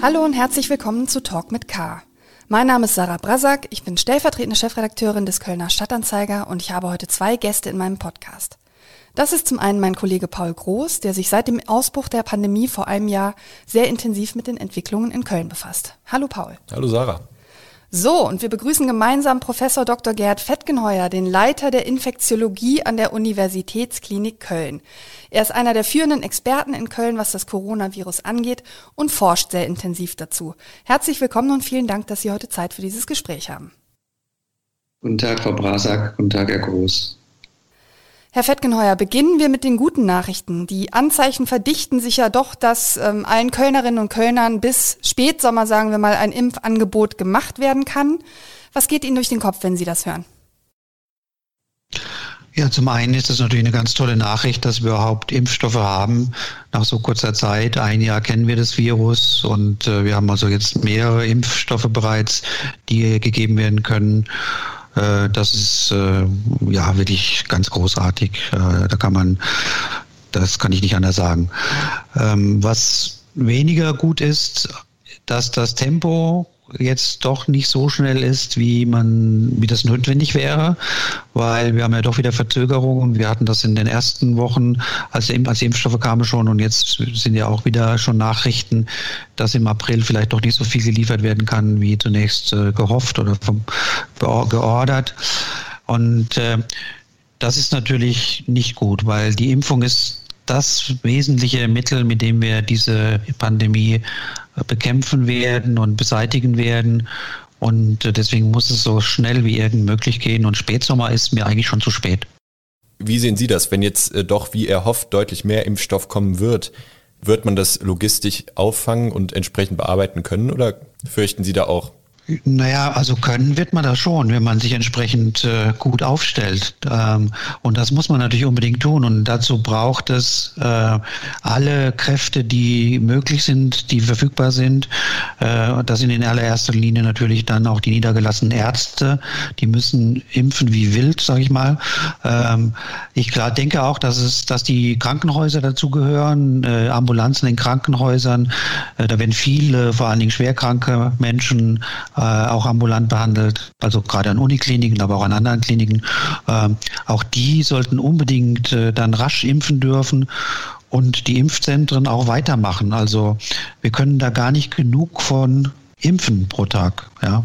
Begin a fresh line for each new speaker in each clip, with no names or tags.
Hallo und herzlich willkommen zu Talk mit K. Mein Name ist Sarah Brasak, ich bin stellvertretende Chefredakteurin des Kölner Stadtanzeiger und ich habe heute zwei Gäste in meinem Podcast. Das ist zum einen mein Kollege Paul Groß, der sich seit dem Ausbruch der Pandemie vor einem Jahr sehr intensiv mit den Entwicklungen in Köln befasst. Hallo Paul.
Hallo Sarah.
So, und wir begrüßen gemeinsam Professor Dr. Gerd Fettgenheuer, den Leiter der Infektiologie an der Universitätsklinik Köln. Er ist einer der führenden Experten in Köln, was das Coronavirus angeht und forscht sehr intensiv dazu. Herzlich willkommen und vielen Dank, dass Sie heute Zeit für dieses Gespräch haben.
Guten Tag, Frau Brasak. Guten Tag, Herr Groß.
Herr Fettgenheuer, beginnen wir mit den guten Nachrichten. Die Anzeichen verdichten sich ja doch, dass ähm, allen Kölnerinnen und Kölnern bis Spätsommer, sagen wir mal, ein Impfangebot gemacht werden kann. Was geht Ihnen durch den Kopf, wenn Sie das hören?
Ja, zum einen ist es natürlich eine ganz tolle Nachricht, dass wir überhaupt Impfstoffe haben nach so kurzer Zeit. Ein Jahr kennen wir das Virus und äh, wir haben also jetzt mehrere Impfstoffe bereits, die gegeben werden können. Äh, das ist äh, ja wirklich ganz großartig. Äh, da kann man, das kann ich nicht anders sagen. Ähm, was weniger gut ist, dass das Tempo jetzt doch nicht so schnell ist, wie man, wie das notwendig wäre, weil wir haben ja doch wieder Verzögerungen. Wir hatten das in den ersten Wochen, als, als die Impfstoffe kamen schon und jetzt sind ja auch wieder schon Nachrichten, dass im April vielleicht doch nicht so viel geliefert werden kann, wie zunächst äh, gehofft oder vom, geordert. Und äh, das ist natürlich nicht gut, weil die Impfung ist das wesentliche Mittel, mit dem wir diese Pandemie bekämpfen werden und beseitigen werden. Und äh, deswegen muss es so schnell wie irgend möglich gehen. Und Spätsommer ist mir eigentlich schon zu spät.
Wie sehen Sie das, wenn jetzt äh, doch, wie er hofft, deutlich mehr Impfstoff kommen wird? Wird man das logistisch auffangen und entsprechend bearbeiten können oder fürchten Sie da auch
naja, also können wird man das schon, wenn man sich entsprechend äh, gut aufstellt. Ähm, und das muss man natürlich unbedingt tun. Und dazu braucht es äh, alle Kräfte, die möglich sind, die verfügbar sind. Äh, das sind in allererster Linie natürlich dann auch die niedergelassenen Ärzte. Die müssen impfen wie wild, sage ich mal. Ähm, ich klar denke auch, dass es, dass die Krankenhäuser dazugehören, äh, Ambulanzen in Krankenhäusern. Äh, da werden viele, vor allen Dingen schwerkranke Menschen auch ambulant behandelt, also gerade an Unikliniken, aber auch an anderen Kliniken. Ähm, auch die sollten unbedingt äh, dann rasch impfen dürfen und die Impfzentren auch weitermachen. Also wir können da gar nicht genug von impfen pro Tag. Ja.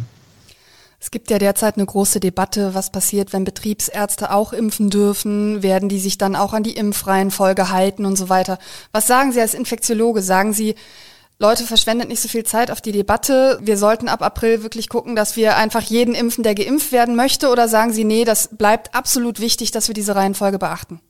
Es gibt ja derzeit eine große Debatte, was passiert, wenn Betriebsärzte auch impfen dürfen, werden die sich dann auch an die Impfreihenfolge halten und so weiter. Was sagen Sie als Infektiologe? Sagen Sie, Leute, verschwendet nicht so viel Zeit auf die Debatte. Wir sollten ab April wirklich gucken, dass wir einfach jeden impfen, der geimpft werden möchte? Oder sagen Sie, nee, das bleibt absolut wichtig, dass wir diese Reihenfolge beachten?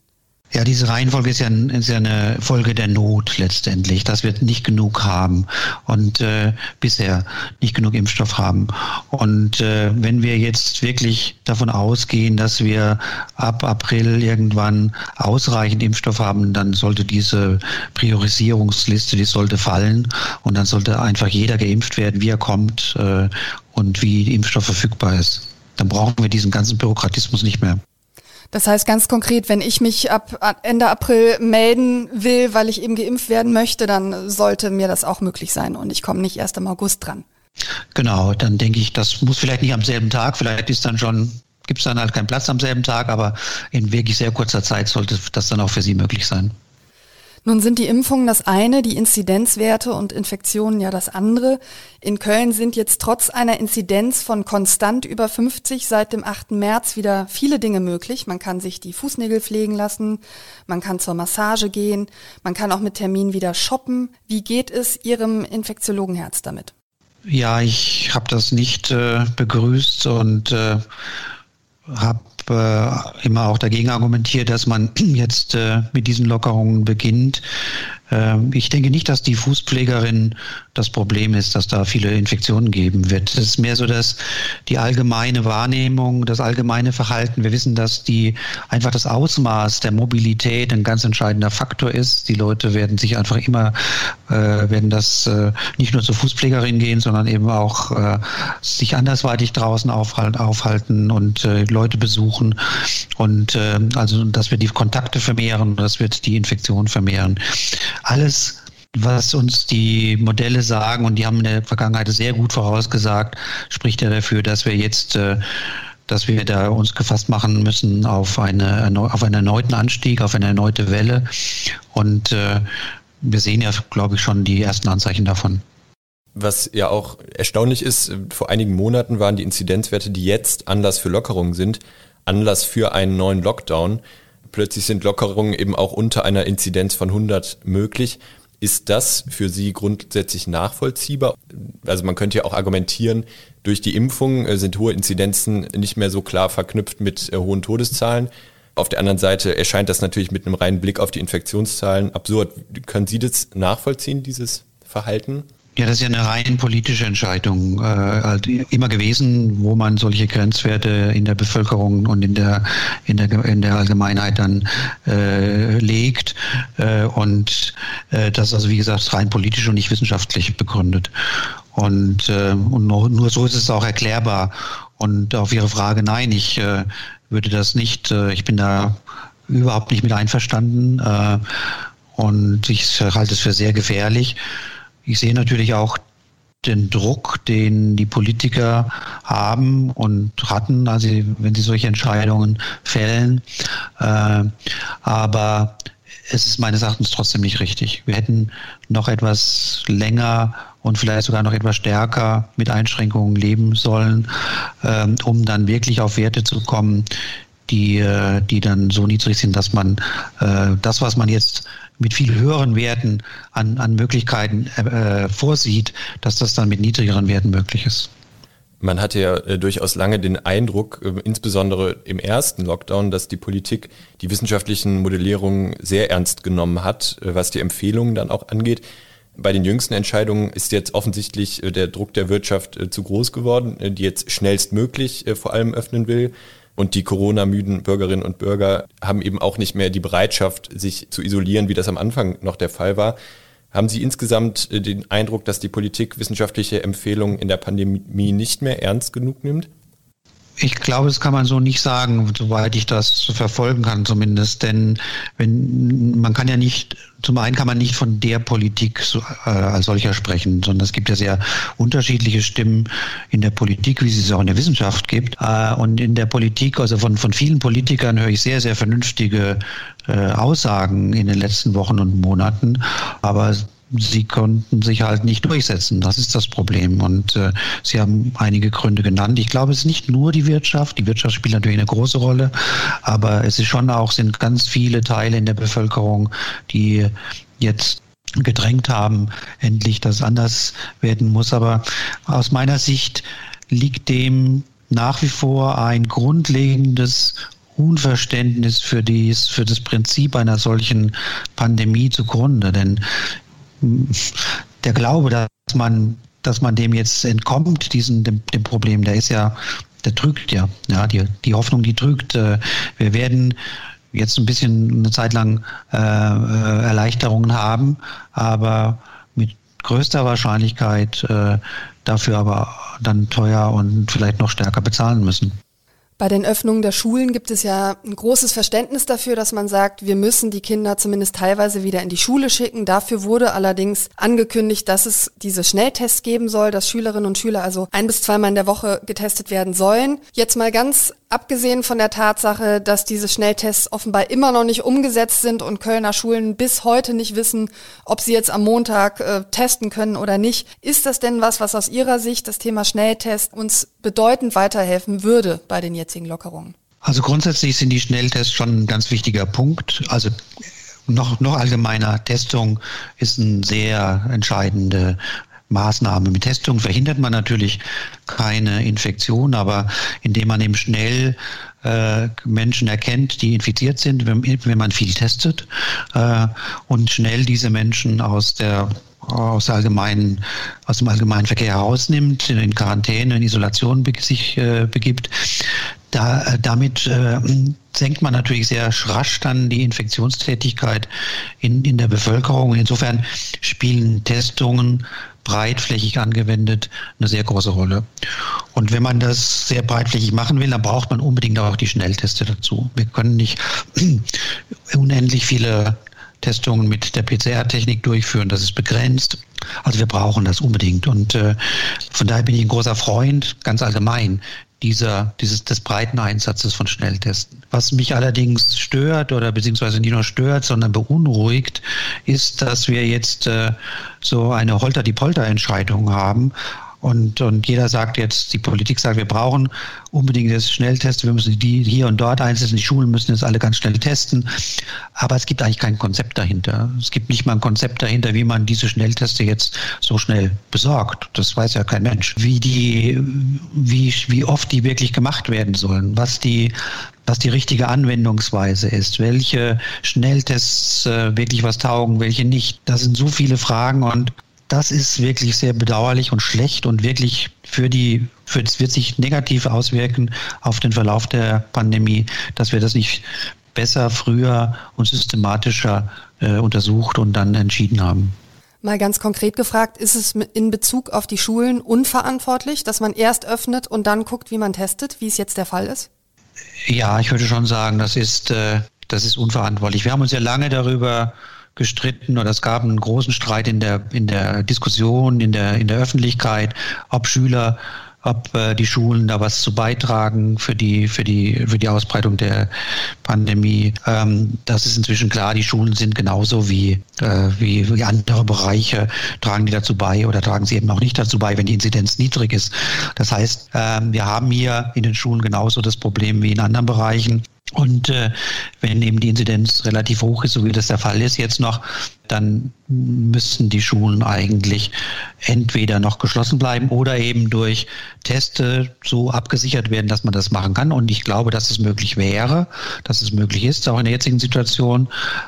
Ja, diese Reihenfolge ist ja, ist ja eine Folge der Not letztendlich, dass wir nicht genug haben und äh, bisher nicht genug Impfstoff haben. Und äh, wenn wir jetzt wirklich davon ausgehen, dass wir ab April irgendwann ausreichend Impfstoff haben, dann sollte diese Priorisierungsliste, die sollte fallen und dann sollte einfach jeder geimpft werden, wie er kommt äh, und wie Impfstoff verfügbar ist. Dann brauchen wir diesen ganzen Bürokratismus nicht mehr.
Das heißt ganz konkret, wenn ich mich ab Ende April melden will, weil ich eben geimpft werden möchte, dann sollte mir das auch möglich sein und ich komme nicht erst im August dran.
Genau, dann denke ich, das muss vielleicht nicht am selben Tag, vielleicht ist dann schon, gibt es dann halt keinen Platz am selben Tag, aber in wirklich sehr kurzer Zeit sollte das dann auch für Sie möglich sein.
Nun sind die Impfungen das eine, die Inzidenzwerte und Infektionen ja das andere. In Köln sind jetzt trotz einer Inzidenz von konstant über 50 seit dem 8. März wieder viele Dinge möglich. Man kann sich die Fußnägel pflegen lassen, man kann zur Massage gehen, man kann auch mit Termin wieder shoppen. Wie geht es Ihrem Infektiologenherz damit?
Ja, ich habe das nicht äh, begrüßt und äh, habe äh, immer auch dagegen argumentiert, dass man jetzt äh, mit diesen Lockerungen beginnt. Ähm, ich denke nicht, dass die Fußpflegerin das Problem ist, dass da viele Infektionen geben wird. Es ist mehr so, dass die allgemeine Wahrnehmung, das allgemeine Verhalten, wir wissen, dass die einfach das Ausmaß der Mobilität ein ganz entscheidender Faktor ist. Die Leute werden sich einfach immer, äh, werden das äh, nicht nur zur Fußpflegerin gehen, sondern eben auch äh, sich andersweitig draußen aufhalten, aufhalten und äh, Leute besuchen. Und äh, also, das wird die Kontakte vermehren, das wird die Infektion vermehren alles was uns die Modelle sagen, und die haben in der Vergangenheit sehr gut vorausgesagt, spricht ja dafür, dass wir jetzt äh, dass wir da uns gefasst machen müssen auf, eine, auf einen erneuten Anstieg, auf eine erneute Welle. Und äh, wir sehen ja, glaube ich, schon die ersten Anzeichen davon.
Was ja auch erstaunlich ist, vor einigen Monaten waren die Inzidenzwerte, die jetzt Anlass für Lockerungen sind, Anlass für einen neuen Lockdown. Plötzlich sind Lockerungen eben auch unter einer Inzidenz von 100 möglich. Ist das für Sie grundsätzlich nachvollziehbar? Also man könnte ja auch argumentieren, durch die Impfung äh, sind hohe Inzidenzen nicht mehr so klar verknüpft mit äh, hohen Todeszahlen. Auf der anderen Seite erscheint das natürlich mit einem reinen Blick auf die Infektionszahlen absurd. Können Sie das nachvollziehen, dieses Verhalten?
Ja, das ist ja eine rein politische Entscheidung äh, halt immer gewesen, wo man solche Grenzwerte in der Bevölkerung und in der in der in der Allgemeinheit dann äh, legt äh, und äh, das ist also wie gesagt rein politisch und nicht wissenschaftlich begründet und äh, und nur, nur so ist es auch erklärbar und auf Ihre Frage nein, ich äh, würde das nicht, äh, ich bin da überhaupt nicht mit einverstanden äh, und ich halte es für sehr gefährlich. Ich sehe natürlich auch den Druck, den die Politiker haben und hatten, also wenn sie solche Entscheidungen fällen. Äh, aber es ist meines Erachtens trotzdem nicht richtig. Wir hätten noch etwas länger und vielleicht sogar noch etwas stärker mit Einschränkungen leben sollen, äh, um dann wirklich auf Werte zu kommen, die, äh, die dann so niedrig sind, dass man das, was man jetzt mit viel höheren Werten an, an Möglichkeiten äh, vorsieht, dass das dann mit niedrigeren Werten möglich ist.
Man hatte ja äh, durchaus lange den Eindruck, äh, insbesondere im ersten Lockdown, dass die Politik die wissenschaftlichen Modellierungen sehr ernst genommen hat, äh, was die Empfehlungen dann auch angeht. Bei den jüngsten Entscheidungen ist jetzt offensichtlich äh, der Druck der Wirtschaft äh, zu groß geworden, äh, die jetzt schnellstmöglich vor allem öffnen will. Und die Corona-müden Bürgerinnen und Bürger haben eben auch nicht mehr die Bereitschaft, sich zu isolieren, wie das am Anfang noch der Fall war. Haben Sie insgesamt äh, den Eindruck, dass die Politik wissenschaftliche Empfehlungen in der Pandemie nicht mehr ernst genug nimmt?
Ich glaube, das kann man so nicht sagen, soweit ich das verfolgen kann zumindest. Denn wenn man kann ja nicht, zum einen kann man nicht von der Politik so, äh, als solcher sprechen, sondern es gibt ja sehr unterschiedliche Stimmen in der Politik, wie es auch in der Wissenschaft gibt. Äh, und in der Politik, also von, von vielen Politikern höre ich sehr, sehr vernünftige äh, Aussagen in den letzten Wochen und Monaten. Aber sie konnten sich halt nicht durchsetzen. Das ist das Problem. Und äh, Sie haben einige Gründe genannt. Ich glaube, es ist nicht nur die Wirtschaft. Die Wirtschaft spielt natürlich eine große Rolle, aber es ist schon auch, sind ganz viele Teile in der Bevölkerung, die jetzt gedrängt haben, endlich, dass anders werden muss. Aber aus meiner Sicht liegt dem nach wie vor ein grundlegendes Unverständnis für, dies, für das Prinzip einer solchen Pandemie zugrunde. Denn der Glaube, dass man, dass man dem jetzt entkommt, diesen, dem, dem Problem, der ist ja, der trügt ja. Ja, die, die Hoffnung, die trügt. Äh, wir werden jetzt ein bisschen eine Zeit lang äh, äh, Erleichterungen haben, aber mit größter Wahrscheinlichkeit äh, dafür aber dann teuer und vielleicht noch stärker bezahlen müssen.
Bei den Öffnungen der Schulen gibt es ja ein großes Verständnis dafür, dass man sagt, wir müssen die Kinder zumindest teilweise wieder in die Schule schicken. Dafür wurde allerdings angekündigt, dass es diese Schnelltests geben soll, dass Schülerinnen und Schüler also ein bis zweimal in der Woche getestet werden sollen. Jetzt mal ganz Abgesehen von der Tatsache, dass diese Schnelltests offenbar immer noch nicht umgesetzt sind und Kölner Schulen bis heute nicht wissen, ob sie jetzt am Montag äh, testen können oder nicht, ist das denn was, was aus Ihrer Sicht das Thema Schnelltest uns bedeutend weiterhelfen würde bei den jetzigen Lockerungen?
Also grundsätzlich sind die Schnelltests schon ein ganz wichtiger Punkt. Also noch, noch allgemeiner Testung ist ein sehr entscheidende Maßnahme. Mit Testung verhindert man natürlich keine Infektion, aber indem man eben schnell äh, Menschen erkennt, die infiziert sind, wenn, wenn man viel testet äh, und schnell diese Menschen aus der aus, allgemeinen, aus dem allgemeinen Verkehr herausnimmt, in Quarantäne, in Isolation sich äh, begibt, da, äh, damit äh, senkt man natürlich sehr rasch dann die Infektionstätigkeit in, in der Bevölkerung. Insofern spielen Testungen breitflächig angewendet eine sehr große Rolle. Und wenn man das sehr breitflächig machen will, dann braucht man unbedingt auch die Schnellteste dazu. Wir können nicht unendlich viele Testungen mit der PCR-Technik durchführen. Das ist begrenzt. Also wir brauchen das unbedingt. Und äh, von daher bin ich ein großer Freund, ganz allgemein, dieser, dieses, des breiten Einsatzes von Schnelltesten. Was mich allerdings stört oder beziehungsweise nicht nur stört, sondern beunruhigt, ist, dass wir jetzt äh, so eine Holter-die-Polter-Entscheidung haben und, und jeder sagt jetzt, die Politik sagt, wir brauchen unbedingt jetzt Schnelltests, wir müssen die hier und dort einsetzen, die Schulen müssen jetzt alle ganz schnell testen. Aber es gibt eigentlich kein Konzept dahinter. Es gibt nicht mal ein Konzept dahinter, wie man diese Schnellteste jetzt so schnell besorgt. Das weiß ja kein Mensch. Wie die, wie, wie oft die wirklich gemacht werden sollen, was die, was die richtige Anwendungsweise ist, welche Schnelltests äh, wirklich was taugen, welche nicht. Das sind so viele Fragen und das ist wirklich sehr bedauerlich und schlecht und wirklich für die, für, es wird sich negativ auswirken auf den Verlauf der Pandemie, dass wir das nicht besser, früher und systematischer äh, untersucht und dann entschieden haben.
Mal ganz konkret gefragt, ist es in Bezug auf die Schulen unverantwortlich, dass man erst öffnet und dann guckt, wie man testet, wie es jetzt der Fall ist?
Ja, ich würde schon sagen, das ist, äh, das ist unverantwortlich. Wir haben uns ja lange darüber gestritten oder es gab einen großen Streit in der, in der Diskussion, in der, in der Öffentlichkeit, ob Schüler ob äh, die Schulen da was zu beitragen für die, für die, für die Ausbreitung der Pandemie. Ähm, das ist inzwischen klar, die Schulen sind genauso wie, äh, wie, wie andere Bereiche, tragen die dazu bei oder tragen sie eben auch nicht dazu bei, wenn die Inzidenz niedrig ist. Das heißt, ähm, wir haben hier in den Schulen genauso das Problem wie in anderen Bereichen. Und äh, wenn eben die Inzidenz relativ hoch ist, so wie das der Fall ist jetzt noch, dann müssten die Schulen eigentlich entweder noch geschlossen bleiben oder eben durch Teste so abgesichert werden, dass man das machen kann. Und ich glaube, dass es möglich wäre, dass es möglich ist, auch in der jetzigen Situation,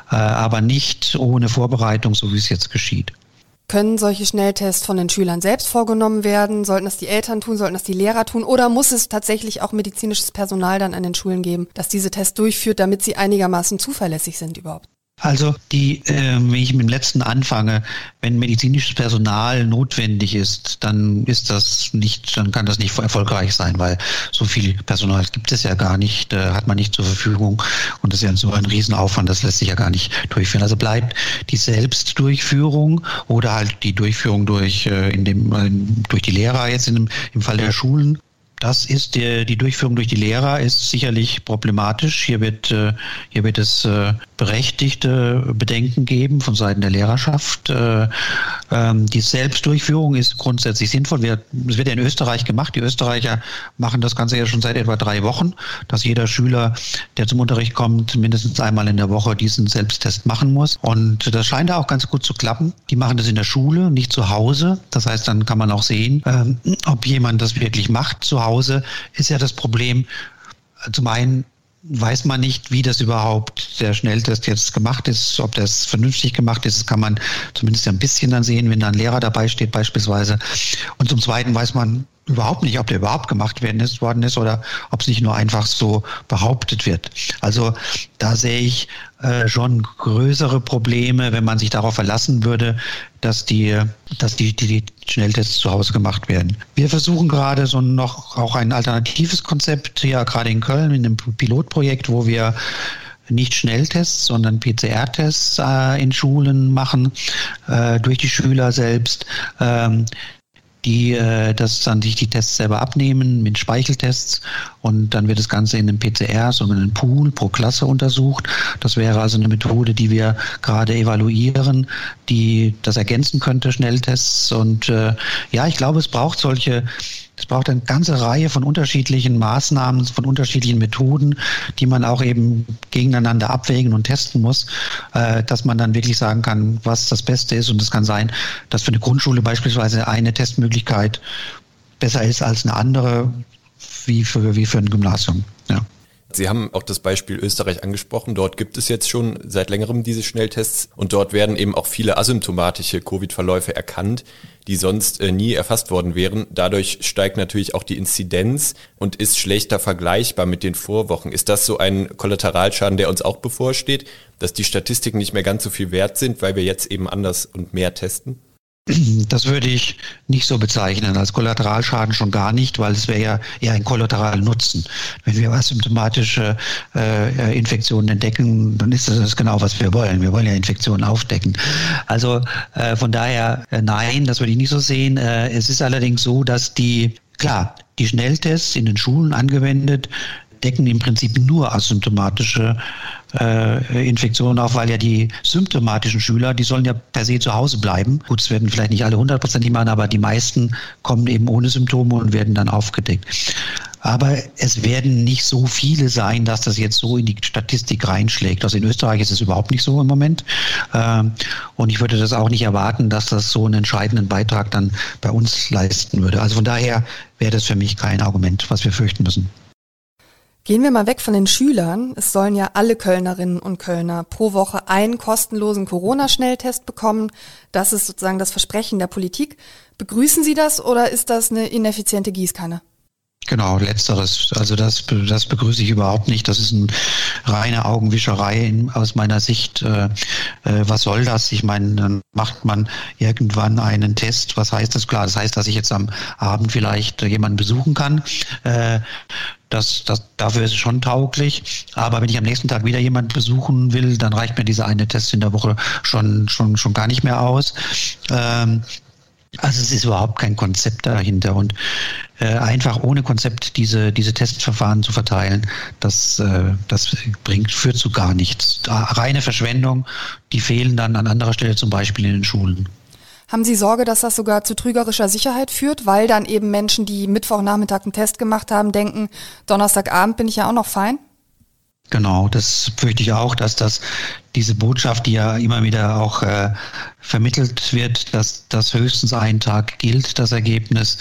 äh, aber nicht ohne Vorbereitung, so wie es jetzt geschieht.
Können solche Schnelltests von den Schülern selbst vorgenommen werden? Sollten das die Eltern tun? Sollten das die Lehrer tun? Oder muss es tatsächlich auch medizinisches Personal dann an den Schulen geben, das diese Tests durchführt, damit sie einigermaßen zuverlässig sind überhaupt?
Also die, äh, wenn ich mit dem letzten anfange, wenn medizinisches Personal notwendig ist, dann ist das nicht, dann kann das nicht erfolgreich sein, weil so viel Personal gibt es ja gar nicht, äh, hat man nicht zur Verfügung und das ist ja so ein Riesenaufwand, das lässt sich ja gar nicht durchführen. Also bleibt die Selbstdurchführung oder halt die Durchführung durch äh, in dem äh, durch die Lehrer jetzt in dem, im Fall der Schulen das ist die, die Durchführung durch die Lehrer ist sicherlich problematisch. Hier wird, äh, hier wird es äh, berechtigte Bedenken geben von Seiten der Lehrerschaft. Äh, ähm, die Selbstdurchführung ist grundsätzlich sinnvoll. Es wird ja in Österreich gemacht. Die Österreicher machen das Ganze ja schon seit etwa drei Wochen, dass jeder Schüler, der zum Unterricht kommt, mindestens einmal in der Woche diesen Selbsttest machen muss. Und das scheint da auch ganz gut zu klappen. Die machen das in der Schule, nicht zu Hause. Das heißt, dann kann man auch sehen, ähm, ob jemand das wirklich macht zu Hause Hause ist ja das Problem, zum einen weiß man nicht, wie das überhaupt der Schnelltest jetzt gemacht ist, ob das vernünftig gemacht ist. Das kann man zumindest ein bisschen dann sehen, wenn da ein Lehrer dabei steht beispielsweise. Und zum Zweiten weiß man überhaupt nicht, ob der überhaupt gemacht werden ist, worden ist oder ob es nicht nur einfach so behauptet wird. Also da sehe ich äh, schon größere Probleme, wenn man sich darauf verlassen würde, dass die, dass die, die, die Schnelltests zu Hause gemacht werden. Wir versuchen gerade so noch auch ein alternatives Konzept, ja gerade in Köln in einem Pilotprojekt, wo wir nicht Schnelltests, sondern PCR-Tests äh, in Schulen machen, äh, durch die Schüler selbst. Ähm, die äh, das dann sich die Tests selber abnehmen mit Speicheltests und dann wird das Ganze in einem PCR, so in einem Pool pro Klasse untersucht. Das wäre also eine Methode, die wir gerade evaluieren, die das ergänzen könnte, Schnelltests. Und äh, ja, ich glaube, es braucht solche es braucht eine ganze Reihe von unterschiedlichen Maßnahmen, von unterschiedlichen Methoden, die man auch eben gegeneinander abwägen und testen muss, äh, dass man dann wirklich sagen kann, was das Beste ist. Und es kann sein, dass für eine Grundschule beispielsweise eine Testmöglichkeit besser ist als eine andere, wie für, wie für ein Gymnasium. Ja.
Sie haben auch das Beispiel Österreich angesprochen. Dort gibt es jetzt schon seit längerem diese Schnelltests und dort werden eben auch viele asymptomatische Covid-Verläufe erkannt, die sonst äh, nie erfasst worden wären. Dadurch steigt natürlich auch die Inzidenz und ist schlechter vergleichbar mit den Vorwochen. Ist das so ein Kollateralschaden, der uns auch bevorsteht, dass die Statistiken nicht mehr ganz so viel wert sind, weil wir jetzt eben anders und mehr testen?
Das würde ich nicht so bezeichnen. Als Kollateralschaden schon gar nicht, weil es wäre ja eher ein Kollateralnutzen. Wenn wir asymptomatische äh, Infektionen entdecken, dann ist das genau, was wir wollen. Wir wollen ja Infektionen aufdecken. Also äh, von daher, äh, nein, das würde ich nicht so sehen. Äh, es ist allerdings so, dass die, klar, die Schnelltests in den Schulen angewendet decken im Prinzip nur asymptomatische äh, Infektionen auf, weil ja die symptomatischen Schüler, die sollen ja per se zu Hause bleiben. Gut, es werden vielleicht nicht alle hundertprozentig machen, aber die meisten kommen eben ohne Symptome und werden dann aufgedeckt. Aber es werden nicht so viele sein, dass das jetzt so in die Statistik reinschlägt. Also in Österreich ist es überhaupt nicht so im Moment. Ähm, und ich würde das auch nicht erwarten, dass das so einen entscheidenden Beitrag dann bei uns leisten würde. Also von daher wäre das für mich kein Argument, was wir fürchten müssen.
Gehen wir mal weg von den Schülern. Es sollen ja alle Kölnerinnen und Kölner pro Woche einen kostenlosen Corona-Schnelltest bekommen. Das ist sozusagen das Versprechen der Politik. Begrüßen Sie das oder ist das eine ineffiziente Gießkanne?
Genau, letzteres. Also das, das begrüße ich überhaupt nicht. Das ist eine reine Augenwischerei aus meiner Sicht. Äh, äh, was soll das? Ich meine, dann macht man irgendwann einen Test. Was heißt das? Klar, das heißt, dass ich jetzt am Abend vielleicht jemanden besuchen kann. Äh, das, das, dafür ist es schon tauglich. Aber wenn ich am nächsten Tag wieder jemanden besuchen will, dann reicht mir dieser eine Test in der Woche schon, schon, schon gar nicht mehr aus. Ähm, also es ist überhaupt kein Konzept dahinter und äh, einfach ohne Konzept diese, diese Testverfahren zu verteilen, das, äh, das bringt, führt zu gar nichts. Reine Verschwendung, die fehlen dann an anderer Stelle zum Beispiel in den Schulen.
Haben Sie Sorge, dass das sogar zu trügerischer Sicherheit führt, weil dann eben Menschen, die Mittwochnachmittag einen Test gemacht haben, denken, Donnerstagabend bin ich ja auch noch fein?
Genau, das fürchte ich auch, dass das diese Botschaft, die ja immer wieder auch äh, vermittelt wird, dass das höchstens einen Tag gilt, das Ergebnis,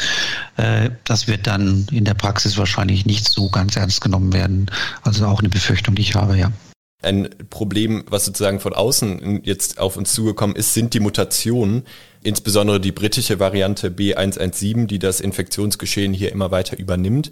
äh, das wird dann in der Praxis wahrscheinlich nicht so ganz ernst genommen werden. Also auch eine Befürchtung, die ich habe, ja.
Ein Problem, was sozusagen von außen jetzt auf uns zugekommen ist, sind die Mutationen, insbesondere die britische Variante B117, die das Infektionsgeschehen hier immer weiter übernimmt.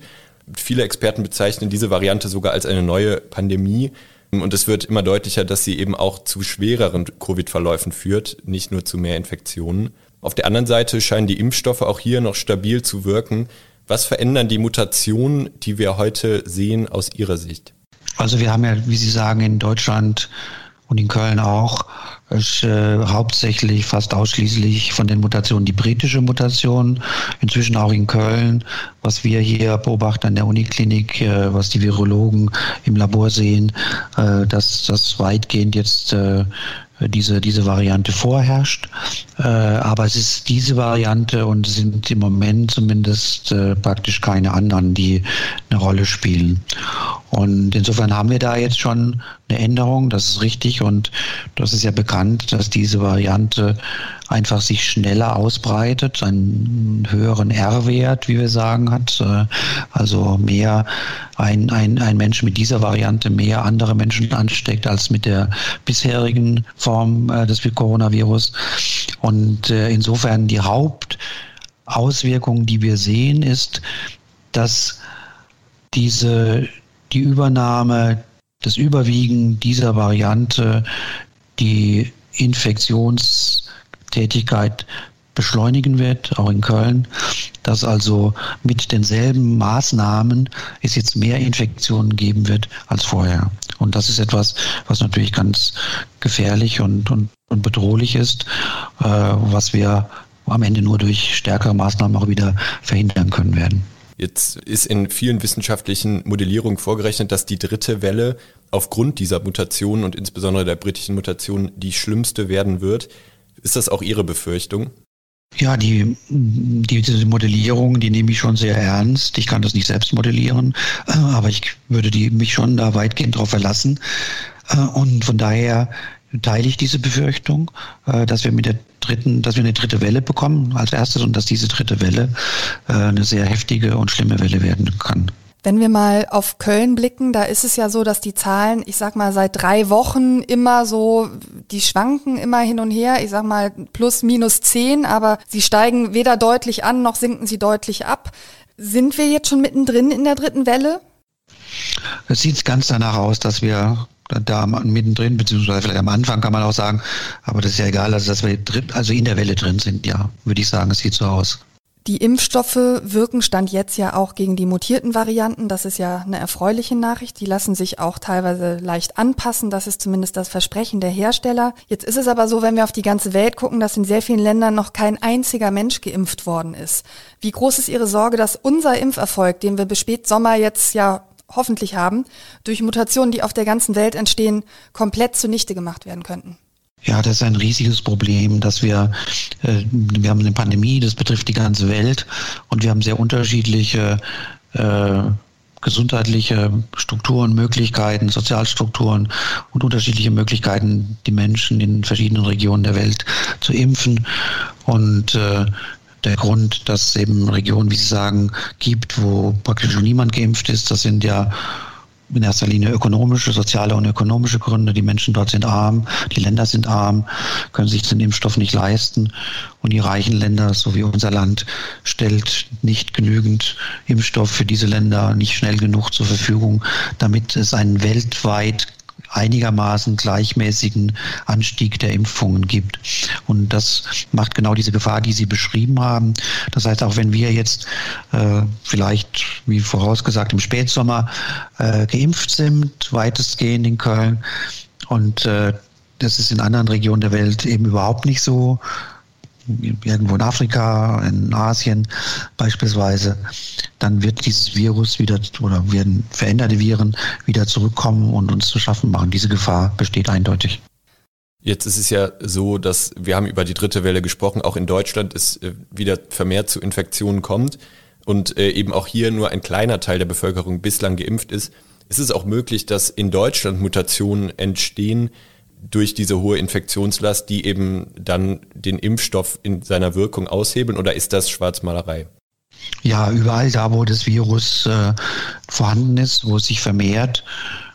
Viele Experten bezeichnen diese Variante sogar als eine neue Pandemie. Und es wird immer deutlicher, dass sie eben auch zu schwereren Covid-Verläufen führt, nicht nur zu mehr Infektionen. Auf der anderen Seite scheinen die Impfstoffe auch hier noch stabil zu wirken. Was verändern die Mutationen, die wir heute sehen, aus Ihrer Sicht?
Also wir haben ja, wie Sie sagen, in Deutschland und in Köln auch ist äh, hauptsächlich fast ausschließlich von den Mutationen die britische Mutation, inzwischen auch in Köln, was wir hier beobachten an der Uniklinik, äh, was die Virologen im Labor sehen, äh, dass das weitgehend jetzt äh, diese, diese Variante vorherrscht. Äh, aber es ist diese Variante und sind im Moment zumindest äh, praktisch keine anderen, die eine Rolle spielen. Und insofern haben wir da jetzt schon eine Änderung, das ist richtig und das ist ja bekannt, dass diese Variante einfach sich schneller ausbreitet, einen höheren R-Wert, wie wir sagen, hat. Äh, also mehr ein, ein, ein Mensch mit dieser Variante mehr andere Menschen ansteckt als mit der bisherigen Form äh, des Coronavirus. Und äh, insofern die Hauptauswirkung, die wir sehen, ist, dass diese, die Übernahme, das Überwiegen dieser Variante die Infektions Tätigkeit beschleunigen wird, auch in Köln, dass also mit denselben Maßnahmen es jetzt mehr Infektionen geben wird als vorher. Und das ist etwas, was natürlich ganz gefährlich und, und, und bedrohlich ist, äh, was wir am Ende nur durch stärkere Maßnahmen auch wieder verhindern können werden.
Jetzt ist in vielen wissenschaftlichen Modellierungen vorgerechnet, dass die dritte Welle aufgrund dieser Mutation und insbesondere der britischen Mutation die schlimmste werden wird. Ist das auch Ihre Befürchtung?
Ja, die, die, diese Modellierung, die nehme ich schon sehr ernst. Ich kann das nicht selbst modellieren, äh, aber ich würde die, mich schon da weitgehend darauf verlassen. Äh, und von daher teile ich diese Befürchtung, äh, dass wir mit der dritten, dass wir eine dritte Welle bekommen als erstes und dass diese dritte Welle eine sehr heftige und schlimme Welle werden kann.
Wenn wir mal auf Köln blicken, da ist es ja so, dass die Zahlen, ich sag mal, seit drei Wochen immer so, die schwanken immer hin und her, ich sag mal plus minus zehn, aber sie steigen weder deutlich an noch sinken sie deutlich ab. Sind wir jetzt schon mittendrin in der dritten Welle?
Es sieht ganz danach aus, dass wir da mittendrin, beziehungsweise vielleicht am Anfang kann man auch sagen, aber das ist ja egal, also dass wir drin, also in der Welle drin sind, ja, würde ich sagen, es sieht so aus.
Die Impfstoffe wirken Stand jetzt ja auch gegen die mutierten Varianten. Das ist ja eine erfreuliche Nachricht. Die lassen sich auch teilweise leicht anpassen. Das ist zumindest das Versprechen der Hersteller. Jetzt ist es aber so, wenn wir auf die ganze Welt gucken, dass in sehr vielen Ländern noch kein einziger Mensch geimpft worden ist. Wie groß ist Ihre Sorge, dass unser Impferfolg, den wir bis Spätsommer jetzt ja hoffentlich haben, durch Mutationen, die auf der ganzen Welt entstehen, komplett zunichte gemacht werden könnten?
Ja, das ist ein riesiges Problem, dass wir, äh, wir haben eine Pandemie, das betrifft die ganze Welt und wir haben sehr unterschiedliche äh, gesundheitliche Strukturen, Möglichkeiten, Sozialstrukturen und unterschiedliche Möglichkeiten, die Menschen in verschiedenen Regionen der Welt zu impfen. Und äh, der Grund, dass es eben Regionen, wie Sie sagen, gibt, wo praktisch niemand geimpft ist, das sind ja in erster Linie ökonomische, soziale und ökonomische Gründe. Die Menschen dort sind arm, die Länder sind arm, können sich den Impfstoff nicht leisten. Und die reichen Länder, so wie unser Land, stellt nicht genügend Impfstoff für diese Länder nicht schnell genug zur Verfügung, damit es einen weltweit einigermaßen gleichmäßigen Anstieg der Impfungen gibt. Und das macht genau diese Gefahr, die Sie beschrieben haben. Das heißt, auch wenn wir jetzt äh, vielleicht, wie vorausgesagt, im Spätsommer äh, geimpft sind, weitestgehend in Köln, und äh, das ist in anderen Regionen der Welt eben überhaupt nicht so, irgendwo in Afrika, in Asien beispielsweise, dann wird dieses Virus wieder oder werden veränderte Viren wieder zurückkommen und uns zu schaffen machen. Diese Gefahr besteht eindeutig.
Jetzt ist es ja so, dass wir haben über die dritte Welle gesprochen, auch in Deutschland es äh, wieder vermehrt zu Infektionen kommt und äh, eben auch hier nur ein kleiner Teil der Bevölkerung bislang geimpft ist. Ist es auch möglich, dass in Deutschland Mutationen entstehen, durch diese hohe Infektionslast, die eben dann den Impfstoff in seiner Wirkung aushebeln oder ist das Schwarzmalerei?
Ja, überall da, wo das Virus äh, vorhanden ist, wo es sich vermehrt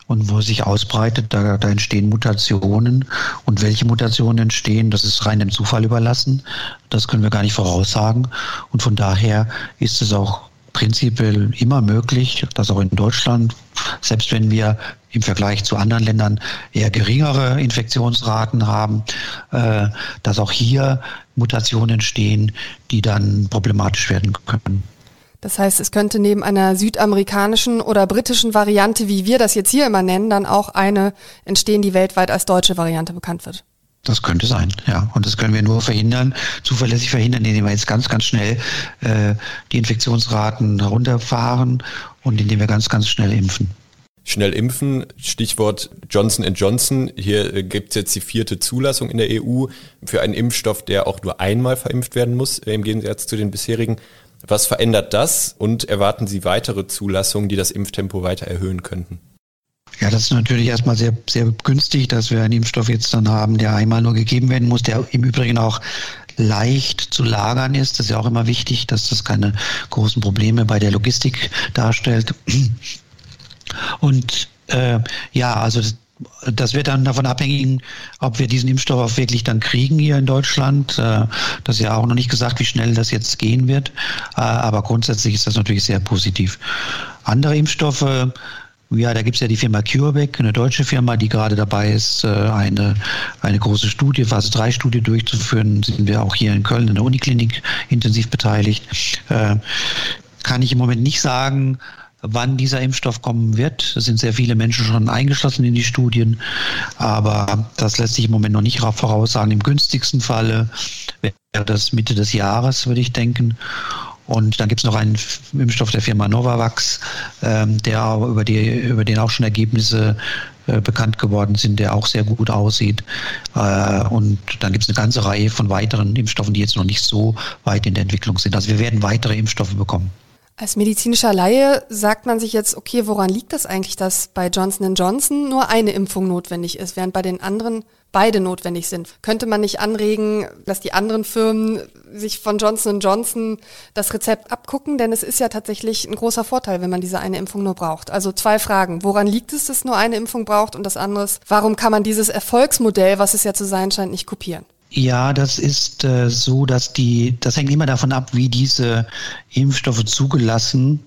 und wo es sich ausbreitet, da, da entstehen Mutationen. Und welche Mutationen entstehen, das ist rein dem Zufall überlassen. Das können wir gar nicht voraussagen. Und von daher ist es auch prinzipiell immer möglich, dass auch in Deutschland, selbst wenn wir im Vergleich zu anderen Ländern eher geringere Infektionsraten haben, äh, dass auch hier Mutationen entstehen, die dann problematisch werden können.
Das heißt, es könnte neben einer südamerikanischen oder britischen Variante, wie wir das jetzt hier immer nennen, dann auch eine entstehen, die weltweit als deutsche Variante bekannt wird.
Das könnte sein, ja. Und das können wir nur verhindern, zuverlässig verhindern, indem wir jetzt ganz, ganz schnell äh, die Infektionsraten herunterfahren und indem wir ganz, ganz schnell impfen.
Schnell impfen, Stichwort Johnson Johnson. Hier äh, gibt es jetzt die vierte Zulassung in der EU für einen Impfstoff, der auch nur einmal verimpft werden muss, äh, im Gegensatz zu den bisherigen. Was verändert das und erwarten Sie weitere Zulassungen, die das Impftempo weiter erhöhen könnten?
Ja, das ist natürlich erstmal sehr, sehr günstig, dass wir einen Impfstoff jetzt dann haben, der einmal nur gegeben werden muss, der im Übrigen auch leicht zu lagern ist. Das ist ja auch immer wichtig, dass das keine großen Probleme bei der Logistik darstellt. Und äh, ja, also das, das wird dann davon abhängen, ob wir diesen Impfstoff auch wirklich dann kriegen hier in Deutschland. Äh, das ist ja auch noch nicht gesagt, wie schnell das jetzt gehen wird. Äh, aber grundsätzlich ist das natürlich sehr positiv. Andere Impfstoffe ja, da gibt es ja die Firma CureVac, eine deutsche Firma, die gerade dabei ist, äh, eine, eine große Studie, Phase 3 Studie durchzuführen. Sind wir auch hier in Köln in der Uniklinik intensiv beteiligt. Äh, kann ich im Moment nicht sagen, wann dieser Impfstoff kommen wird. Es sind sehr viele Menschen schon eingeschlossen in die Studien, aber das lässt sich im Moment noch nicht voraussagen. Im günstigsten Falle wäre das Mitte des Jahres, würde ich denken. Und dann gibt es noch einen Impfstoff der Firma Novavax, ähm, der über, die, über den auch schon Ergebnisse äh, bekannt geworden sind, der auch sehr gut aussieht. Äh, und dann gibt es eine ganze Reihe von weiteren Impfstoffen, die jetzt noch nicht so weit in der Entwicklung sind. Also wir werden weitere Impfstoffe bekommen.
Als medizinischer Laie sagt man sich jetzt, okay, woran liegt das eigentlich, dass bei Johnson Johnson nur eine Impfung notwendig ist, während bei den anderen beide notwendig sind? Könnte man nicht anregen, dass die anderen Firmen sich von Johnson Johnson das Rezept abgucken? Denn es ist ja tatsächlich ein großer Vorteil, wenn man diese eine Impfung nur braucht. Also zwei Fragen. Woran liegt es, dass nur eine Impfung braucht? Und das andere ist, warum kann man dieses Erfolgsmodell, was es ja zu sein scheint, nicht kopieren?
Ja, das ist äh, so, dass die, das hängt immer davon ab, wie diese Impfstoffe zugelassen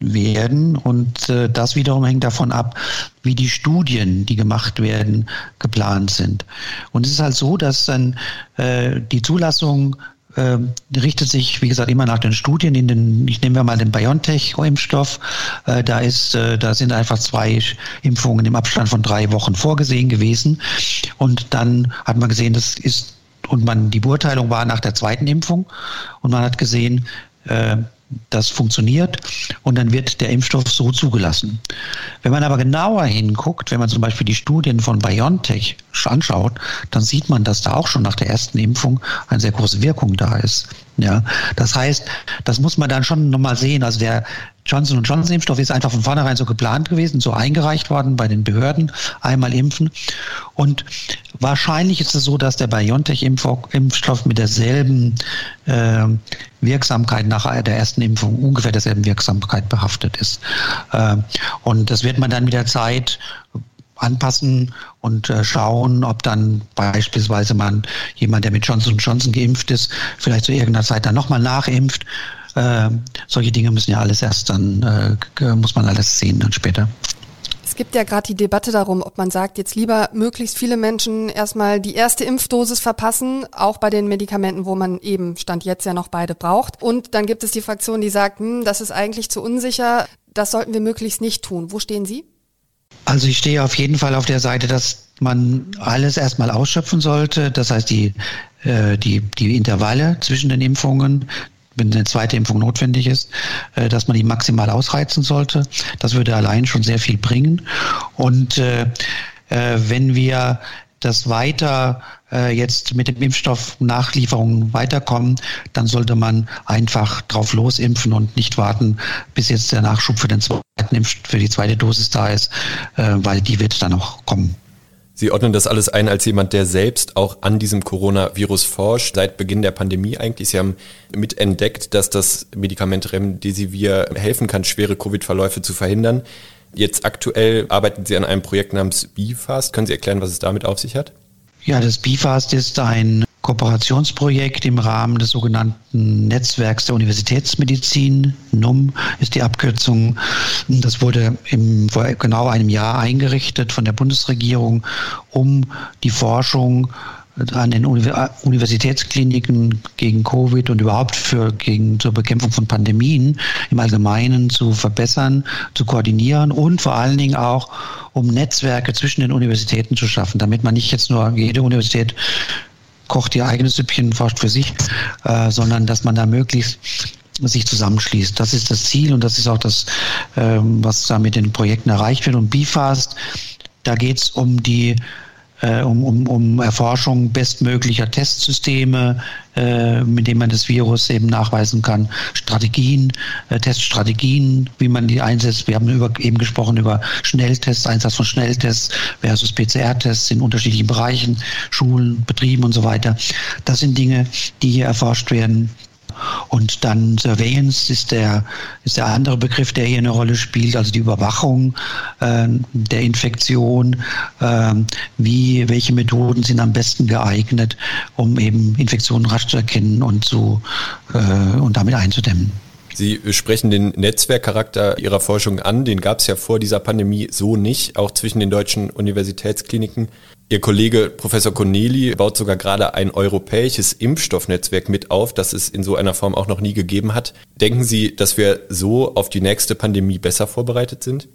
werden. Und äh, das wiederum hängt davon ab, wie die Studien, die gemacht werden, geplant sind. Und es ist halt so, dass dann äh, die Zulassung äh, richtet sich, wie gesagt, immer nach den Studien. In den, ich nehme mal den BioNTech-Impfstoff. Äh, da ist, äh, da sind einfach zwei Impfungen im Abstand von drei Wochen vorgesehen gewesen. Und dann hat man gesehen, das ist und man die Beurteilung war nach der zweiten Impfung und man hat gesehen, äh, das funktioniert und dann wird der Impfstoff so zugelassen. Wenn man aber genauer hinguckt, wenn man zum Beispiel die Studien von BioNTech anschaut, dann sieht man, dass da auch schon nach der ersten Impfung eine sehr große Wirkung da ist. Ja, das heißt, das muss man dann schon nochmal sehen. Also der Johnson Johnson Impfstoff ist einfach von vornherein so geplant gewesen, so eingereicht worden bei den Behörden, einmal impfen. Und wahrscheinlich ist es so, dass der BioNTech-Impfstoff mit derselben äh, Wirksamkeit nach der ersten Impfung, ungefähr derselben Wirksamkeit behaftet ist. Äh, und das wird man dann mit der Zeit anpassen und äh, schauen, ob dann beispielsweise man jemand, der mit Johnson Johnson geimpft ist, vielleicht zu irgendeiner Zeit dann nochmal nachimpft. Äh, solche Dinge müssen ja alles erst dann, äh, muss man alles sehen dann später.
Es gibt ja gerade die Debatte darum, ob man sagt, jetzt lieber möglichst viele Menschen erstmal die erste Impfdosis verpassen, auch bei den Medikamenten, wo man eben Stand jetzt ja noch beide braucht. Und dann gibt es die Fraktion, die sagt, hm, das ist eigentlich zu unsicher, das sollten wir möglichst nicht tun. Wo stehen Sie?
Also ich stehe auf jeden Fall auf der Seite, dass man alles erstmal ausschöpfen sollte. Das heißt, die, äh, die, die Intervalle zwischen den Impfungen, wenn eine zweite Impfung notwendig ist, äh, dass man die maximal ausreizen sollte. Das würde allein schon sehr viel bringen. Und äh, äh wenn wir das weiter äh, jetzt mit dem Impfstoff Nachlieferungen weiterkommen, dann sollte man einfach drauf losimpfen und nicht warten, bis jetzt der Nachschub für den zweiten Impf für die zweite Dosis da ist, äh, weil die wird dann auch kommen.
Sie ordnen das alles ein als jemand, der selbst auch an diesem Coronavirus forscht, seit Beginn der Pandemie eigentlich. Sie haben mitentdeckt, dass das Medikament Remdesivir helfen kann, schwere Covid-Verläufe zu verhindern. Jetzt aktuell arbeiten Sie an einem Projekt namens BeFast. Können Sie erklären, was es damit auf sich hat?
Ja, das BIFAST ist ein Kooperationsprojekt im Rahmen des sogenannten Netzwerks der Universitätsmedizin. NUM ist die Abkürzung. Das wurde im, vor genau einem Jahr eingerichtet von der Bundesregierung, um die Forschung an den Universitätskliniken gegen Covid und überhaupt für, gegen, zur Bekämpfung von Pandemien im Allgemeinen zu verbessern, zu koordinieren und vor allen Dingen auch, um Netzwerke zwischen den Universitäten zu schaffen, damit man nicht jetzt nur jede Universität kocht ihr eigenes Süppchen, forscht für sich, äh, sondern dass man da möglichst sich zusammenschließt. Das ist das Ziel und das ist auch das, ähm, was da mit den Projekten erreicht wird. Und BIFAST, da geht es um die äh, um, um, um Erforschung bestmöglicher Testsysteme, äh, mit denen man das Virus eben nachweisen kann, Strategien, äh, Teststrategien, wie man die einsetzt. Wir haben über, eben gesprochen über Schnelltests, Einsatz von Schnelltests versus PCR-Tests in unterschiedlichen Bereichen, Schulen, Betrieben und so weiter. Das sind Dinge, die hier erforscht werden. Und dann Surveillance ist der, ist der andere Begriff, der hier eine Rolle spielt, also die Überwachung äh, der Infektion. Äh, wie, welche Methoden sind am besten geeignet, um eben Infektionen rasch zu erkennen und, zu, äh, und damit einzudämmen.
Sie sprechen den Netzwerkcharakter Ihrer Forschung an. Den gab es ja vor dieser Pandemie so nicht, auch zwischen den deutschen Universitätskliniken. Ihr Kollege Professor Corneli baut sogar gerade ein europäisches Impfstoffnetzwerk mit auf, das es in so einer Form auch noch nie gegeben hat. Denken Sie, dass wir so auf die nächste Pandemie besser vorbereitet sind?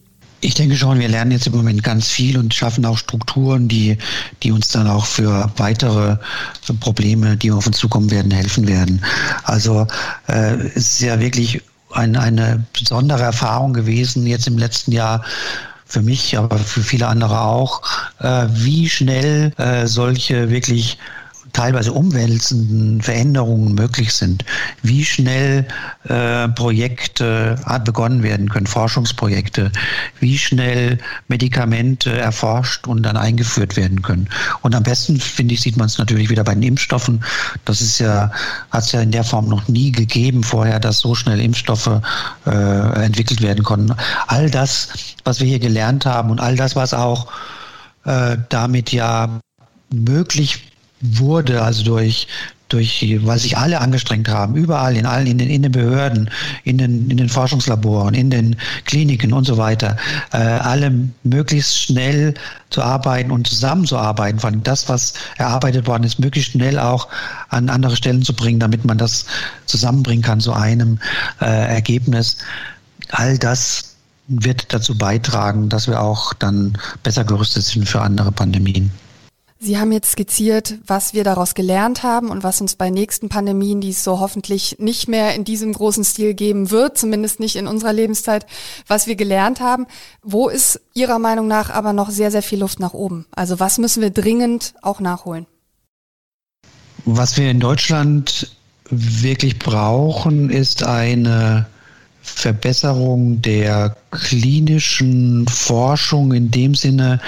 Ich denke schon, wir lernen jetzt im Moment ganz viel und schaffen auch Strukturen, die, die uns dann auch für weitere Probleme, die auf uns zukommen werden, helfen werden. Also äh, es ist ja wirklich ein, eine besondere Erfahrung gewesen jetzt im letzten Jahr für mich, aber für viele andere auch, äh, wie schnell äh, solche wirklich teilweise umwälzenden Veränderungen möglich sind, wie schnell äh, Projekte begonnen werden können, Forschungsprojekte, wie schnell Medikamente erforscht und dann eingeführt werden können. Und am besten, finde ich, sieht man es natürlich wieder bei den Impfstoffen. Das ist ja, hat es ja in der Form noch nie gegeben vorher, dass so schnell Impfstoffe äh, entwickelt werden konnten. All das, was wir hier gelernt haben und all das, was auch äh, damit ja möglich wurde, also durch durch, weil sich alle angestrengt haben, überall, in allen, in den, in den Behörden, in den, in den Forschungslaboren, in den Kliniken und so weiter, äh, alle möglichst schnell zu arbeiten und zusammenzuarbeiten, vor allem das, was erarbeitet worden ist, möglichst schnell auch an andere Stellen zu bringen, damit man das zusammenbringen kann zu einem äh, Ergebnis. All das wird dazu beitragen, dass wir auch dann besser gerüstet sind für andere Pandemien.
Sie haben jetzt skizziert, was wir daraus gelernt haben und was uns bei nächsten Pandemien, die es so hoffentlich nicht mehr in diesem großen Stil geben wird, zumindest nicht in unserer Lebenszeit, was wir gelernt haben. Wo ist Ihrer Meinung nach aber noch sehr, sehr viel Luft nach oben? Also was müssen wir dringend auch nachholen?
Was wir in Deutschland wirklich brauchen, ist eine Verbesserung der klinischen Forschung in dem Sinne,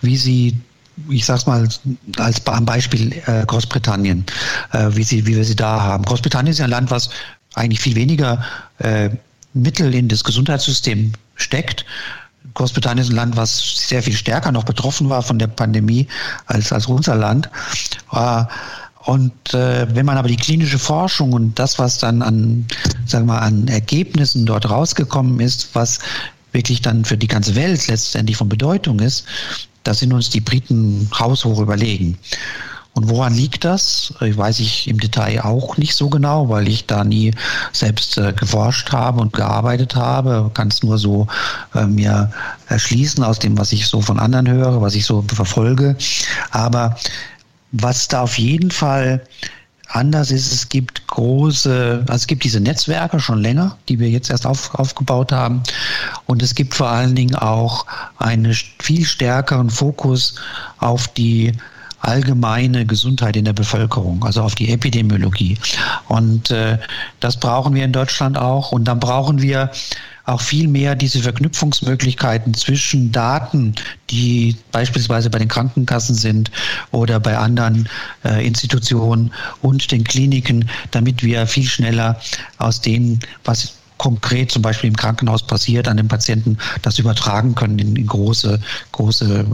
wie sie ich sag's mal als am Beispiel äh, Großbritannien, äh, wie, sie, wie wir sie da haben. Großbritannien ist ja ein Land, was eigentlich viel weniger äh, Mittel in das Gesundheitssystem steckt. Großbritannien ist ein Land, was sehr viel stärker noch betroffen war von der Pandemie als, als unser Land. Äh, und äh, wenn man aber die klinische Forschung und das, was dann an, sagen wir, an Ergebnissen dort rausgekommen ist, was wirklich dann für die ganze Welt letztendlich von Bedeutung ist, da sind uns die Briten haushoch überlegen. Und woran liegt das? Weiß ich im Detail auch nicht so genau, weil ich da nie selbst äh, geforscht habe und gearbeitet habe. Kann es nur so äh, mir erschließen aus dem, was ich so von anderen höre, was ich so verfolge. Aber was da auf jeden Fall anders ist, es gibt große, also es gibt diese Netzwerke schon länger, die wir jetzt erst auf, aufgebaut haben. Und es gibt vor allen Dingen auch einen viel stärkeren Fokus auf die allgemeine Gesundheit in der Bevölkerung, also auf die Epidemiologie. Und äh, das brauchen wir in Deutschland auch. Und dann brauchen wir auch viel mehr diese Verknüpfungsmöglichkeiten zwischen Daten, die beispielsweise bei den Krankenkassen sind oder bei anderen äh, Institutionen und den Kliniken, damit wir viel schneller aus dem, was konkret zum Beispiel im Krankenhaus passiert, an den Patienten das übertragen können in, in große, große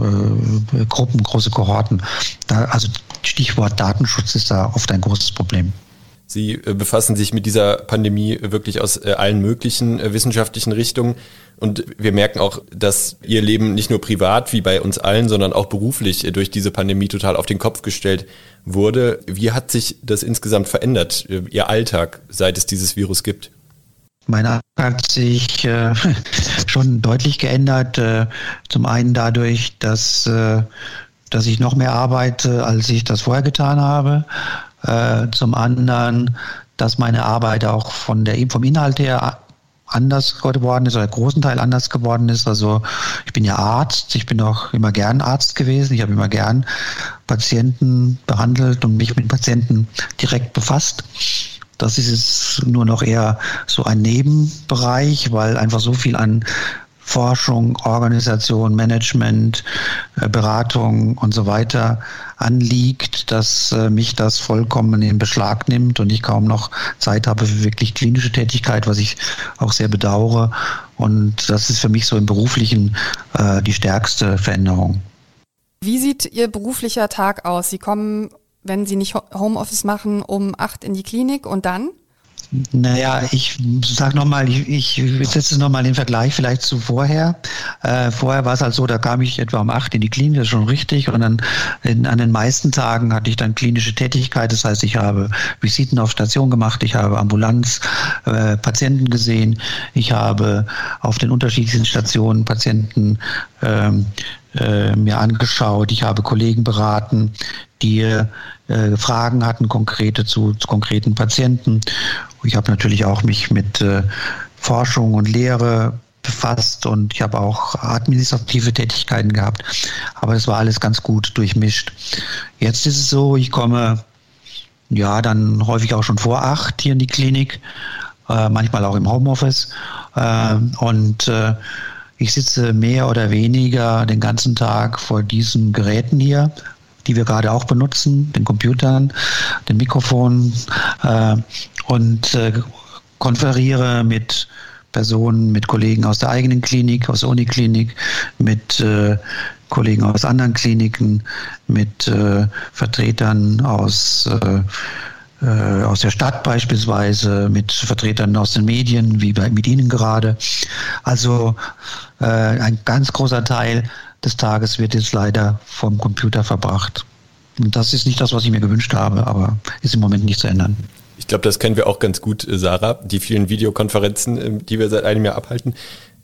äh, Gruppen, große Kohorten. Da, also Stichwort Datenschutz ist da oft ein großes Problem.
Sie äh, befassen sich mit dieser Pandemie wirklich aus äh, allen möglichen äh, wissenschaftlichen Richtungen. Und wir merken auch, dass Ihr Leben nicht nur privat wie bei uns allen, sondern auch beruflich durch diese Pandemie total auf den Kopf gestellt wurde. Wie hat sich das insgesamt verändert, Ihr Alltag, seit es dieses Virus gibt?
Mein Alltag hat sich äh, schon deutlich geändert. Äh, zum einen dadurch, dass, äh, dass ich noch mehr arbeite, als ich das vorher getan habe. Äh, zum anderen, dass meine Arbeit auch von der, vom Inhalt her anders geworden ist oder großen Teil anders geworden ist. Also ich bin ja Arzt, ich bin auch immer gern Arzt gewesen, ich habe immer gern Patienten behandelt und mich mit Patienten direkt befasst. Das ist jetzt nur noch eher so ein Nebenbereich, weil einfach so viel an Forschung, Organisation, Management, äh, Beratung und so weiter anliegt, dass äh, mich das vollkommen in Beschlag nimmt und ich kaum noch Zeit habe für wirklich klinische Tätigkeit, was ich auch sehr bedauere. Und das ist für mich so im beruflichen äh, die stärkste Veränderung.
Wie sieht Ihr beruflicher Tag aus? Sie kommen, wenn Sie nicht Homeoffice machen, um acht in die Klinik und dann?
Naja, ich sag nochmal, ich, ich setze nochmal in Vergleich vielleicht zu vorher. Äh, vorher war es halt so, da kam ich etwa um acht in die Klinik, das ist schon richtig. Und dann in, an den meisten Tagen hatte ich dann klinische Tätigkeit. Das heißt, ich habe Visiten auf Station gemacht, ich habe Ambulanz, äh, Patienten gesehen, ich habe auf den unterschiedlichen Stationen Patienten ähm, äh, mir angeschaut, ich habe Kollegen beraten, die äh, Fragen hatten, konkrete zu, zu konkreten Patienten. Ich habe natürlich auch mich mit äh, Forschung und Lehre befasst und ich habe auch administrative Tätigkeiten gehabt. Aber das war alles ganz gut durchmischt. Jetzt ist es so, ich komme ja dann häufig auch schon vor acht hier in die Klinik, äh, manchmal auch im Homeoffice. Äh, und äh, ich sitze mehr oder weniger den ganzen Tag vor diesen Geräten hier, die wir gerade auch benutzen, den Computern, den Mikrofonen äh, und äh, konferiere mit Personen, mit Kollegen aus der eigenen Klinik, aus der Uniklinik, mit äh, Kollegen aus anderen Kliniken, mit äh, Vertretern aus äh, äh, aus der Stadt beispielsweise, mit Vertretern aus den Medien, wie bei, mit Ihnen gerade. Also äh, ein ganz großer Teil des Tages wird jetzt leider vom Computer verbracht. Und das ist nicht das, was ich mir gewünscht habe, aber ist im Moment nicht zu ändern.
Ich glaube, das kennen wir auch ganz gut, äh, Sarah, die vielen Videokonferenzen, äh, die wir seit einem Jahr abhalten.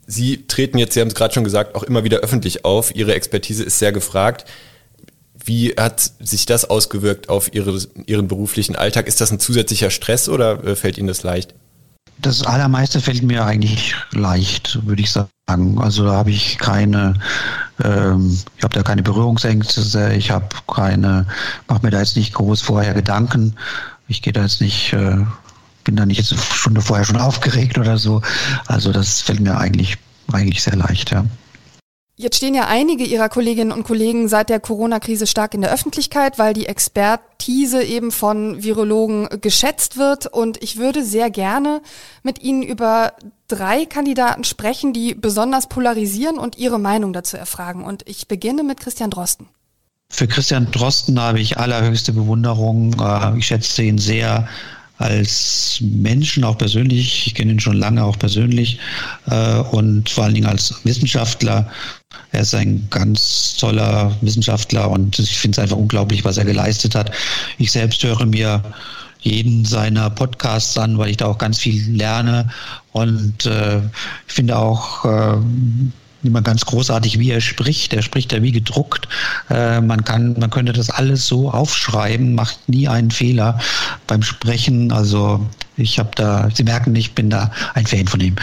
Sie treten jetzt, Sie haben es gerade schon gesagt, auch immer wieder öffentlich auf. Ihre Expertise ist sehr gefragt. Wie hat sich das ausgewirkt auf Ihre, Ihren beruflichen Alltag? Ist das ein zusätzlicher Stress oder äh, fällt Ihnen das leicht?
Das allermeiste fällt mir eigentlich leicht, würde ich sagen. Also da habe ich keine, ähm, ich habe da keine Berührungsängste, ich habe keine, mache mir da jetzt nicht groß vorher Gedanken. Ich gehe da jetzt nicht, äh, bin da nicht jetzt eine Stunde vorher schon aufgeregt oder so. Also das fällt mir eigentlich, eigentlich sehr leicht, ja.
Jetzt stehen ja einige Ihrer Kolleginnen und Kollegen seit der Corona-Krise stark in der Öffentlichkeit, weil die Expertise eben von Virologen geschätzt wird. Und ich würde sehr gerne mit Ihnen über drei Kandidaten sprechen, die besonders polarisieren und Ihre Meinung dazu erfragen. Und ich beginne mit Christian Drosten.
Für Christian Drosten habe ich allerhöchste Bewunderung. Äh, ich schätze ihn sehr als Menschen, auch persönlich. Ich kenne ihn schon lange auch persönlich äh, und vor allen Dingen als Wissenschaftler. Er ist ein ganz toller Wissenschaftler und ich finde es einfach unglaublich, was er geleistet hat. Ich selbst höre mir jeden seiner Podcasts an, weil ich da auch ganz viel lerne und äh, finde auch äh, immer ganz großartig, wie er spricht. Er spricht ja wie gedruckt. Äh, man kann, man könnte das alles so aufschreiben, macht nie einen Fehler beim Sprechen. Also ich habe da, Sie merken, ich bin da ein Fan von ihm.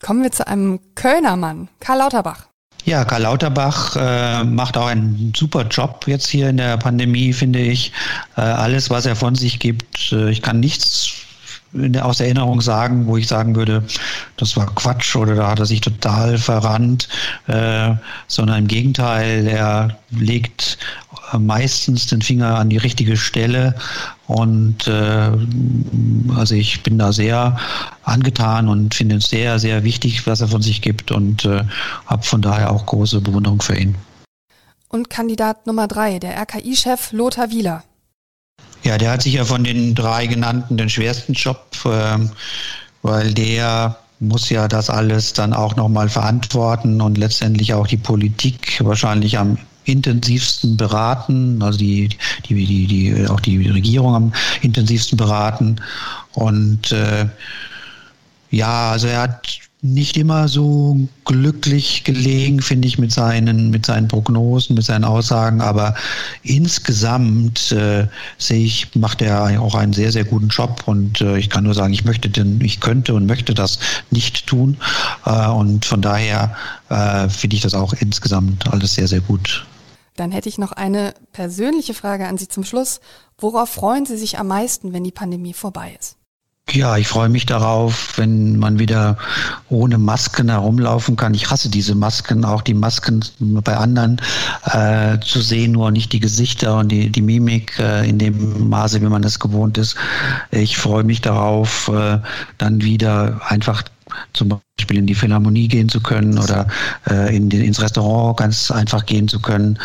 Kommen wir zu einem Kölner Mann, Karl Lauterbach.
Ja, Karl Lauterbach äh, macht auch einen super Job jetzt hier in der Pandemie, finde ich. Äh, alles, was er von sich gibt, äh, ich kann nichts aus Erinnerung sagen, wo ich sagen würde, das war Quatsch oder da hat er sich total verrannt, äh, sondern im Gegenteil, er legt meistens den Finger an die richtige Stelle und äh, also ich bin da sehr angetan und finde es sehr, sehr wichtig, was er von sich gibt und äh, habe von daher auch große Bewunderung für ihn.
Und Kandidat Nummer drei, der RKI-Chef Lothar Wieler.
Ja, der hat sich ja von den drei genannten den schwersten Job, äh, weil der muss ja das alles dann auch nochmal verantworten und letztendlich auch die Politik wahrscheinlich am intensivsten beraten, also die, die, die, die auch die Regierung am intensivsten beraten. Und äh, ja, also er hat nicht immer so glücklich gelegen, finde ich, mit seinen, mit seinen Prognosen, mit seinen Aussagen. Aber insgesamt äh, sehe ich, macht er auch einen sehr, sehr guten Job. Und äh, ich kann nur sagen, ich möchte denn, ich könnte und möchte das nicht tun. Äh, und von daher äh, finde ich das auch insgesamt alles sehr, sehr gut.
Dann hätte ich noch eine persönliche Frage an Sie zum Schluss. Worauf freuen Sie sich am meisten, wenn die Pandemie vorbei ist?
Ja, ich freue mich darauf, wenn man wieder ohne Masken herumlaufen kann. Ich hasse diese Masken, auch die Masken bei anderen äh, zu sehen, nur nicht die Gesichter und die, die Mimik äh, in dem Maße, wie man es gewohnt ist. Ich freue mich darauf, äh, dann wieder einfach zum Beispiel in die Philharmonie gehen zu können oder äh, in ins Restaurant ganz einfach gehen zu können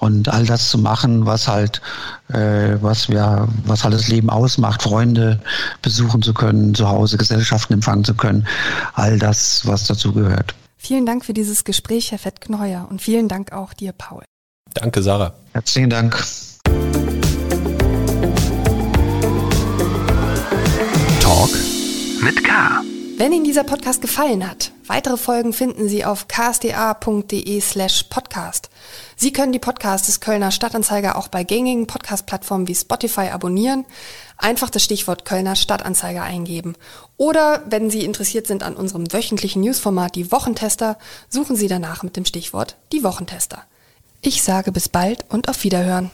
und all das zu machen, was halt, äh, was wir, was halt das Leben ausmacht, Freunde besuchen zu können, zu Hause Gesellschaften empfangen zu können, all das, was dazu gehört.
Vielen Dank für dieses Gespräch, Herr Fettkneuer, und vielen Dank auch dir, Paul.
Danke, Sarah.
Herzlichen Dank.
Talk mit K. Wenn Ihnen dieser Podcast gefallen hat, weitere Folgen finden Sie auf ksda.de slash podcast. Sie können die Podcasts des Kölner Stadtanzeiger auch bei gängigen Podcast-Plattformen wie Spotify abonnieren. Einfach das Stichwort Kölner Stadtanzeiger eingeben. Oder wenn Sie interessiert sind an unserem wöchentlichen Newsformat Die Wochentester, suchen Sie danach mit dem Stichwort Die Wochentester. Ich sage bis bald und auf Wiederhören.